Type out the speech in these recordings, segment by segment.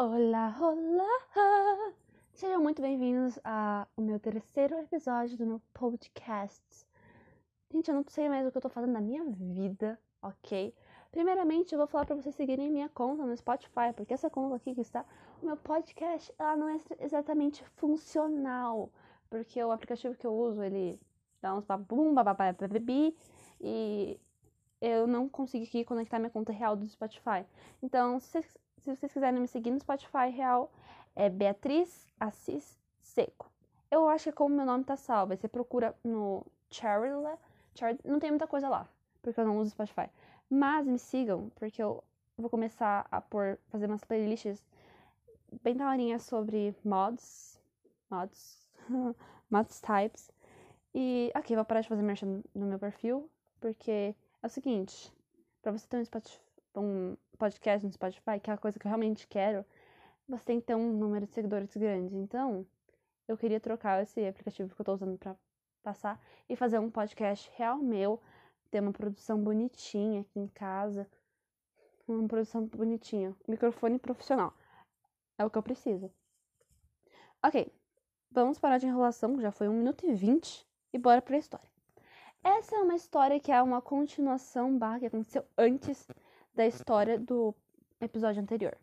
Olá, olá! Sejam muito bem-vindos ao meu terceiro episódio do meu podcast. Gente, eu não sei mais o que eu tô fazendo da minha vida, ok? Primeiramente, eu vou falar pra vocês seguirem minha conta no Spotify, porque essa conta aqui que está, o meu podcast, ela não é exatamente funcional, porque o aplicativo que eu uso, ele dá uns babum, babababi, e eu não consegui conectar minha conta real do Spotify. Então, se, se vocês quiserem me seguir no Spotify real, é Beatriz Assis Seco. Eu acho que é como meu nome tá salvo. Aí você procura no Charlie. Charlie não tem muita coisa lá, porque eu não uso Spotify. Mas me sigam, porque eu vou começar a pôr, fazer umas playlists bem daorinhas sobre mods. Mods. mods types. E, ok, vou parar de fazer merchan no meu perfil, porque é o seguinte, para você ter um, Spotify, um, podcast no Spotify, que é a coisa que eu realmente quero, você tem que ter um número de seguidores grande. Então, eu queria trocar esse aplicativo que eu tô usando para passar e fazer um podcast real meu, ter uma produção bonitinha aqui em casa, uma produção bonitinha, microfone profissional. É o que eu preciso. Ok, vamos parar de enrolação, já foi 1 minuto e 20 e bora pra história. Essa é uma história que é uma continuação barra que aconteceu antes da história do episódio anterior.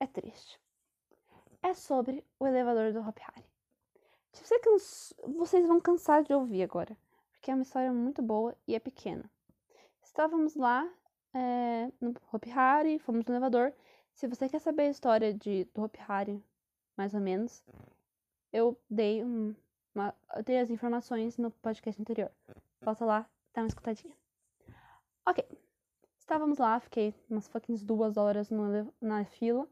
É triste. É sobre o elevador do Hop Harry. Você cans... Vocês vão cansar de ouvir agora, porque é uma história muito boa e é pequena. Estávamos lá é, no Hop Harry, fomos no elevador. Se você quer saber a história de, do Hop Harry, mais ou menos, eu dei um, uma, eu dei as informações no podcast anterior. Volta lá, dá uma escutadinha. Ok. Estávamos lá, fiquei umas fucking duas horas no, na fila.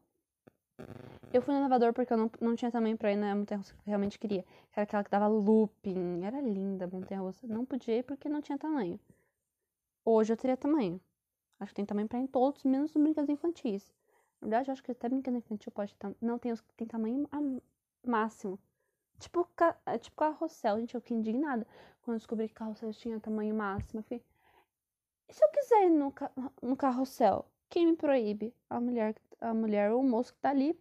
Eu fui no elevador porque eu não, não tinha tamanho pra ir na montanha russa que eu realmente queria. era aquela que dava looping. Era linda a montanha russa. Não podia ir porque não tinha tamanho. Hoje eu teria tamanho. Acho que tem tamanho pra ir em todos, menos os brinquedos infantis. Na verdade, eu acho que até brinquedo infantil pode ter. Não, tem os que tem tamanho máximo. Tipo, é tipo carrossel, gente, eu fiquei indignada quando descobri que carrossel tinha tamanho máximo. Eu fiquei, e se eu quiser ir no, no carrossel? Quem me proíbe? A mulher, a mulher ou o moço que tá ali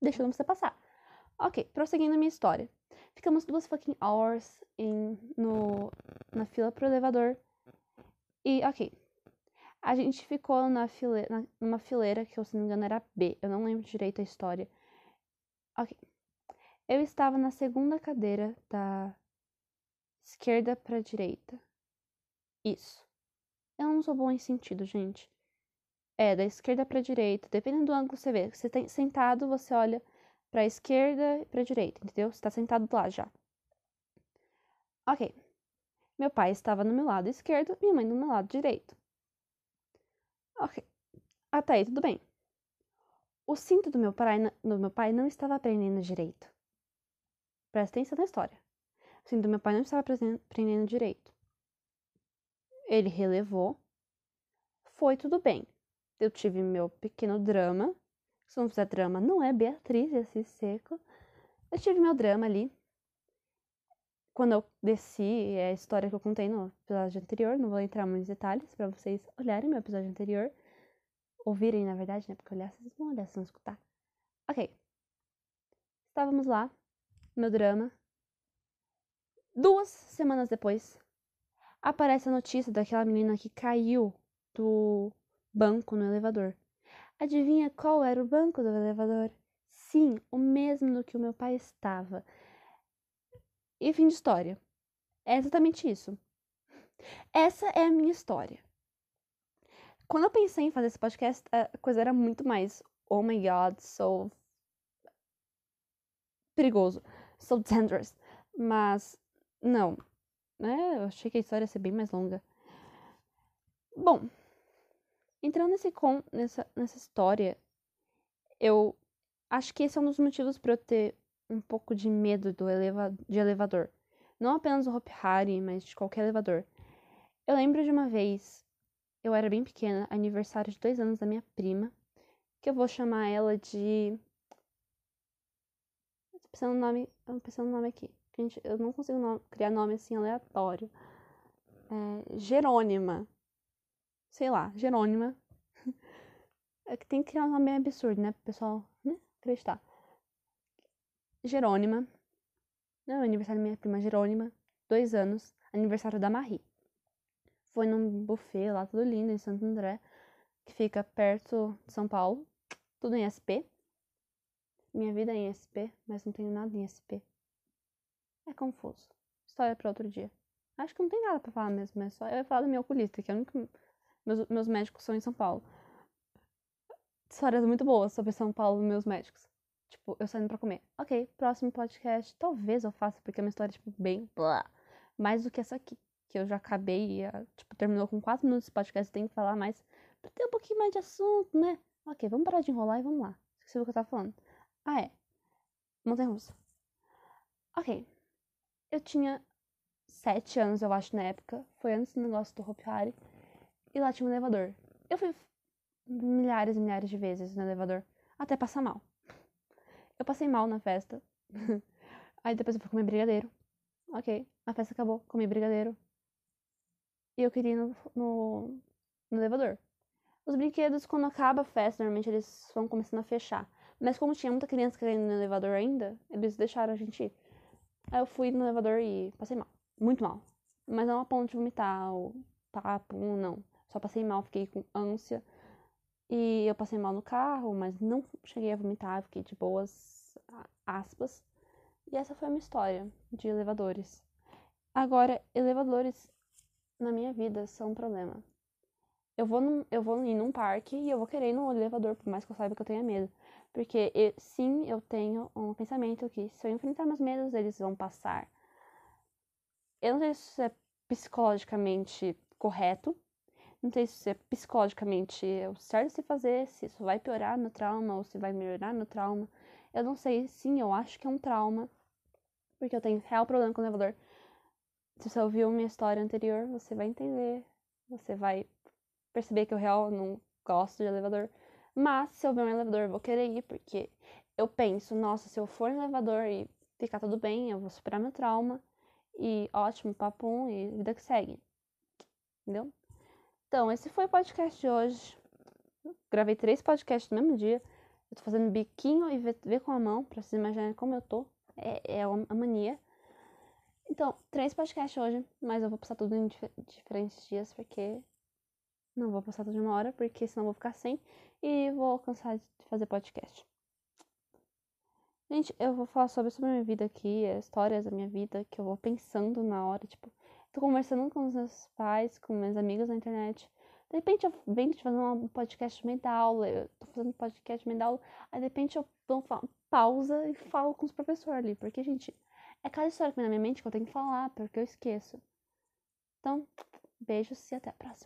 deixando você passar. Ok, prosseguindo a minha história. Ficamos duas fucking hours em, no, na fila pro elevador. E, ok. A gente ficou na fileira, numa fileira que, se não me engano, era B. Eu não lembro direito a história. Ok. Eu estava na segunda cadeira da esquerda para a direita. Isso. Eu não sou bom em sentido, gente. É, da esquerda para direita, dependendo do ângulo que você vê. Você está sentado, você olha para esquerda e para a direita, entendeu? Você está sentado lá já. Ok. Meu pai estava no meu lado esquerdo, minha mãe no meu lado direito. Ok. Até aí tudo bem. O cinto do meu pai, do meu pai não estava prendendo direito. Presta atenção na história. O cinto do meu pai não estava prendendo direito. Ele relevou. Foi tudo bem. Eu tive meu pequeno drama. Se não fizer drama, não é Beatriz esse seco. Eu tive meu drama ali. Quando eu desci, é a história que eu contei no episódio anterior. Não vou entrar muitos detalhes para vocês olharem meu episódio anterior. Ouvirem, na verdade, né? Porque olhar, vocês vão olhar, vocês vão escutar. Ok. Estávamos lá meu drama. Duas semanas depois, aparece a notícia daquela menina que caiu do banco no elevador. Adivinha qual era o banco do elevador? Sim, o mesmo no que o meu pai estava. E fim de história. É exatamente isso. Essa é a minha história. Quando eu pensei em fazer esse podcast, a coisa era muito mais oh my god, so perigoso so dangerous. Mas, não. Né? Eu achei que a história ia ser bem mais longa. Bom, entrando nesse com, nessa, nessa história, eu acho que esse é um dos motivos para eu ter um pouco de medo do eleva de elevador. Não apenas do Hop Harry, mas de qualquer elevador. Eu lembro de uma vez, eu era bem pequena, aniversário de dois anos da minha prima, que eu vou chamar ela de pensando no nome, eu pensando no nome aqui. Gente, eu não consigo criar nome assim aleatório. É, Jerônima. Sei lá, Jerônima. É que tem que criar um nome absurdo, né? Pro pessoal né? acreditar. Jerônima. Não, é aniversário da minha prima Jerônima. Dois anos. Aniversário da Marie. Foi num buffet lá, tudo lindo, em Santo André. Que fica perto de São Paulo. Tudo em SP. Minha vida é em SP, mas não tenho nada em SP. É confuso. História para outro dia. Acho que não tem nada para falar mesmo, é só eu ia falar da minha oculista, que é o único. Meus, meus médicos são em São Paulo. Histórias muito boas sobre São Paulo e meus médicos. Tipo, eu saindo pra comer. Ok, próximo podcast. Talvez eu faça, porque é uma história, tipo, bem blá. Mais do que essa aqui. Que eu já acabei e, tipo, terminou com 4 minutos de podcast. Tem que falar mais. Pra ter um pouquinho mais de assunto, né? Ok, vamos parar de enrolar e vamos lá. Esqueci o que eu tava falando. Ah, é. Montanha russa. Ok. Eu tinha 7 anos, eu acho, na época. Foi antes do negócio do Hopi Hari. E lá tinha um elevador. Eu fui milhares e milhares de vezes no elevador até passar mal. Eu passei mal na festa. Aí depois eu fui comer brigadeiro. Ok, a festa acabou, comi brigadeiro. E eu queria ir no, no, no elevador. Os brinquedos, quando acaba a festa, normalmente eles vão começando a fechar. Mas como tinha muita criança querendo no elevador ainda, eles deixaram a gente ir. Aí eu fui no elevador e passei mal. Muito mal. Mas não a ponto de vomitar ou papo, não. Só passei mal, fiquei com ânsia. E eu passei mal no carro, mas não cheguei a vomitar, fiquei de boas aspas. E essa foi a minha história de elevadores. Agora, elevadores na minha vida são um problema. Eu vou, num, eu vou ir num parque e eu vou querer ir no elevador, por mais que eu saiba que eu tenha medo. Porque eu, sim, eu tenho um pensamento que se eu enfrentar meus medos, eles vão passar. Eu não sei se isso é psicologicamente correto, não sei se é psicologicamente o certo se fazer, se isso vai piorar meu trauma ou se vai melhorar meu trauma. Eu não sei, sim, eu acho que é um trauma, porque eu tenho real problema com o elevador. Se você ouviu minha história anterior, você vai entender, você vai perceber que eu real não gosto de elevador. Mas se eu ver um elevador, eu vou querer ir, porque eu penso, nossa, se eu for no elevador e ficar tudo bem, eu vou superar meu trauma. E ótimo, papum, e vida que segue. Entendeu? Então, esse foi o podcast de hoje. Gravei três podcasts no mesmo dia. Eu tô fazendo biquinho e ver, com a mão, pra vocês imaginarem como eu tô. É, é a mania. Então, três podcasts hoje, mas eu vou passar tudo em dif diferentes dias, porque não vou passar tudo de uma hora, porque senão vou ficar sem e vou cansar de fazer podcast. Gente, eu vou falar sobre, sobre a minha vida aqui, histórias da minha vida que eu vou pensando na hora, tipo, tô conversando com os meus pais, com meus amigos na internet. De repente eu venho de fazer um podcast no meio da aula, eu tô fazendo podcast no meio da aula, aí de repente eu dou uma pausa e falo com os professores ali, porque, gente, é cada história que vem na minha mente que eu tenho que falar, porque eu esqueço. Então, beijos e até a próxima.